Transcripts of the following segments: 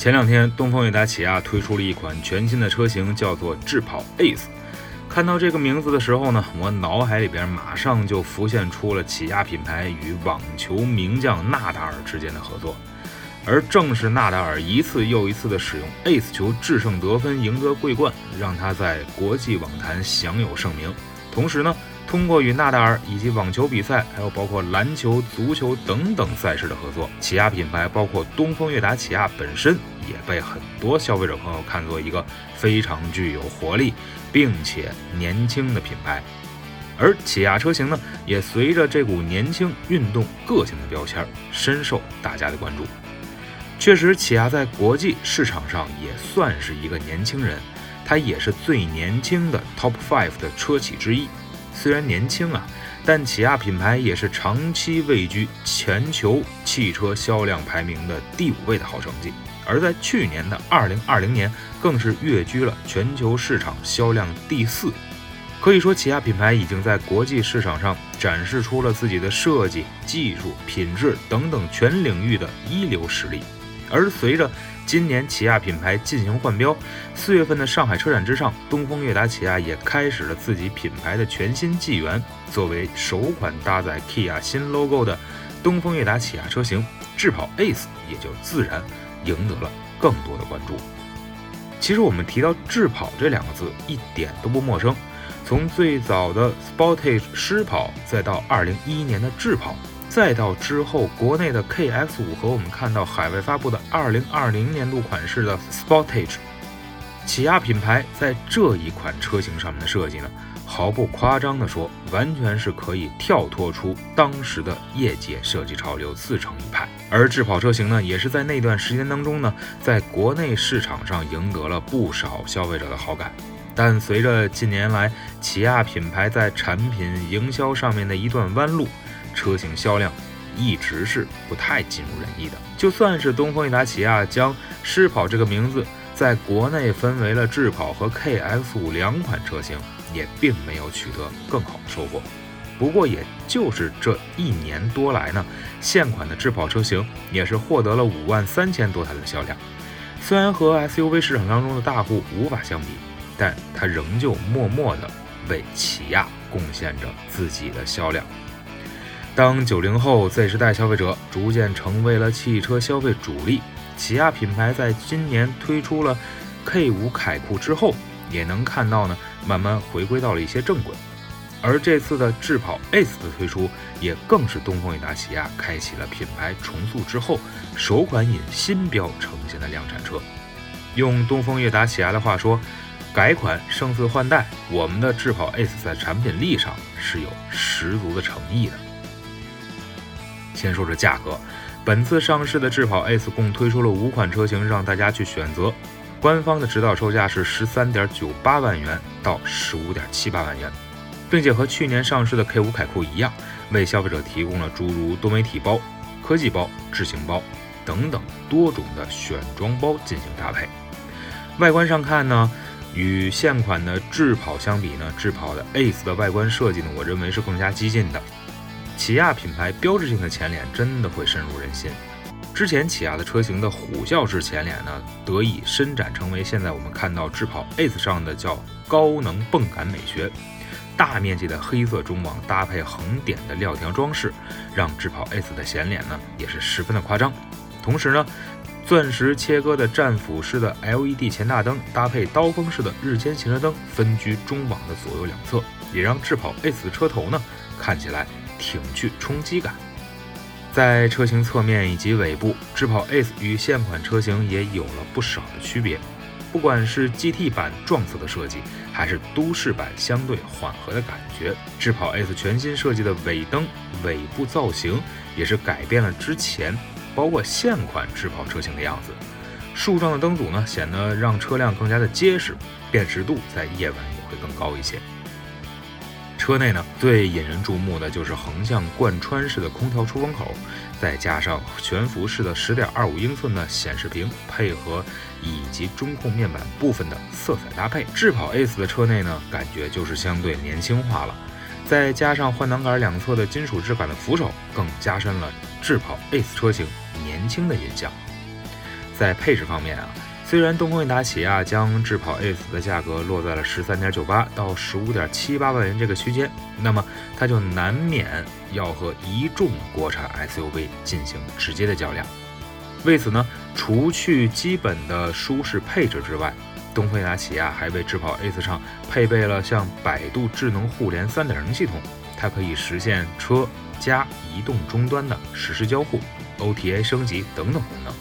前两天，东风悦达起亚推出了一款全新的车型，叫做智跑 Ace。看到这个名字的时候呢，我脑海里边马上就浮现出了起亚品牌与网球名将纳达尔之间的合作。而正是纳达尔一次又一次的使用 Ace 球制胜得分，赢得桂冠，让他在国际网坛享有盛名。同时呢，通过与纳达尔以及网球比赛，还有包括篮球、足球等等赛事的合作，起亚品牌包括东风悦达起亚本身也被很多消费者朋友看作一个非常具有活力并且年轻的品牌。而起亚车型呢，也随着这股年轻、运动、个性的标签，深受大家的关注。确实，起亚在国际市场上也算是一个年轻人，它也是最年轻的 Top Five 的车企之一。虽然年轻啊，但起亚品牌也是长期位居全球汽车销量排名的第五位的好成绩，而在去年的二零二零年，更是跃居了全球市场销量第四。可以说，起亚品牌已经在国际市场上展示出了自己的设计、技术、品质等等全领域的一流实力。而随着今年起亚品牌进行换标，四月份的上海车展之上，东风悦达起亚也开始了自己品牌的全新纪元。作为首款搭载 Kia 新 logo 的东风悦达起亚车型，智跑 Ace 也就自然赢得了更多的关注。其实我们提到智跑这两个字，一点都不陌生。从最早的 Sportage 狮跑，再到2011年的智跑。再到之后，国内的 KX5 和我们看到海外发布的2020年度款式的 Sportage，起亚品牌在这一款车型上面的设计呢，毫不夸张地说，完全是可以跳脱出当时的业界设计潮流，自成一派。而智跑车型呢，也是在那段时间当中呢，在国内市场上赢得了不少消费者的好感。但随着近年来起亚品牌在产品营销上面的一段弯路，车型销量一直是不太尽如人意的。就算是东风悦达起亚将狮跑这个名字在国内分为了智跑和 KX5 两款车型，也并没有取得更好的收获。不过，也就是这一年多来呢，现款的智跑车型也是获得了五万三千多台的销量。虽然和 SUV 市场当中的大户无法相比，但它仍旧默默地为起亚贡献着自己的销量。当九零后 Z 时代消费者逐渐成为了汽车消费主力，起亚品牌在今年推出了 K5 凯酷之后，也能看到呢，慢慢回归到了一些正轨。而这次的智跑 Ace 的推出，也更是东风悦达起亚开启了品牌重塑之后首款引新标呈现的量产车。用东风悦达起亚的话说，改款胜似换代，我们的智跑 Ace 在产品力上是有十足的诚意的。先说说价格，本次上市的智跑 Ace 共推出了五款车型让大家去选择，官方的指导售价是十三点九八万元到十五点七八万元，并且和去年上市的 K5 凯酷一样，为消费者提供了诸如多媒体包、科技包、智行包等等多种的选装包进行搭配。外观上看呢，与现款的智跑相比呢，智跑的 Ace 的外观设计呢，我认为是更加激进的。起亚品牌标志性的前脸真的会深入人心。之前起亚的车型的虎啸式前脸呢，得以伸展成为现在我们看到智跑 Ace 上的叫高能泵感美学。大面积的黑色中网搭配横点的料条装饰，让智跑 Ace 的前脸呢也是十分的夸张。同时呢，钻石切割的战斧式的 LED 前大灯搭配刀锋式的日间行车灯分居中网的左右两侧，也让智跑 Ace 的车头呢看起来。挺具冲击感，在车型侧面以及尾部，智跑 Ace 与现款车型也有了不少的区别。不管是 GT 版撞色的设计，还是都市版相对缓和的感觉，智跑 Ace 全新设计的尾灯尾部造型也是改变了之前包括现款智跑车型的样子。竖状的灯组呢，显得让车辆更加的结实，辨识度在夜晚也会更高一些。车内呢，最引人注目的就是横向贯穿式的空调出风口，再加上悬浮式的十点二五英寸的显示屏，配合以及中控面板部分的色彩搭配，智跑 ACE 的车内呢，感觉就是相对年轻化了。再加上换挡杆两侧的金属质感的扶手，更加深了智跑 ACE 车型年轻的印象。在配置方面啊，虽然东风悦达起亚将智跑 ACE 的价格落在了十三点九八到十五点七八万元这个区间，那么它就难免要和一众国产 SUV 进行直接的较量。为此呢，除去基本的舒适配置之外，东风悦达起亚还为智跑 ACE 上配备了像百度智能互联3.0系统，它可以实现车加移动终端的实时交互、OTA 升级等等功能。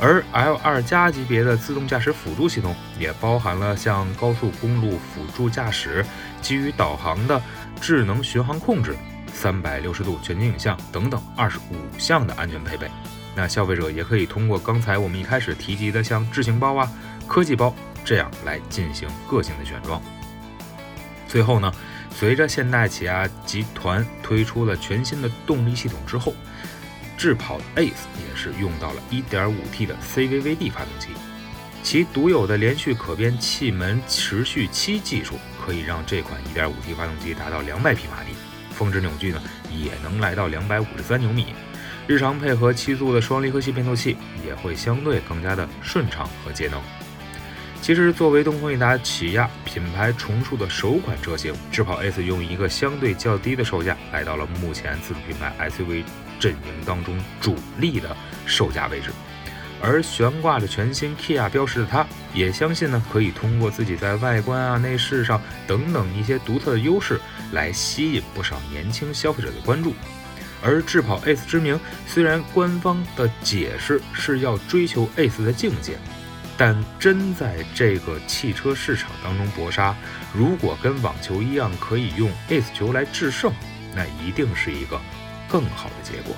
而 L2 加级别的自动驾驶辅助系统也包含了像高速公路辅助驾驶、基于导航的智能巡航控制、三百六十度全景影像等等二十五项的安全配备。那消费者也可以通过刚才我们一开始提及的像智行包啊、科技包。这样来进行个性的选装。最后呢，随着现代起亚集团推出了全新的动力系统之后，智跑 Ace 也是用到了 1.5T 的 CVVD 发动机，其独有的连续可变气门持续期技术，可以让这款 1.5T 发动机达到200匹马力，峰值扭矩呢也能来到253牛米，日常配合七速的双离合器变速器，也会相对更加的顺畅和节能。其实，作为东风悦达起亚品牌重塑的首款车型，智跑 S 用一个相对较低的售价，来到了目前自主品牌 SUV 阵营当中主力的售价位置。而悬挂着全新 Kia 标识的它，也相信呢，可以通过自己在外观啊、内饰上等等一些独特的优势，来吸引不少年轻消费者的关注。而智跑 S 之名，虽然官方的解释是要追求 S 的境界。但真在这个汽车市场当中搏杀，如果跟网球一样可以用 ace 球来制胜，那一定是一个更好的结果。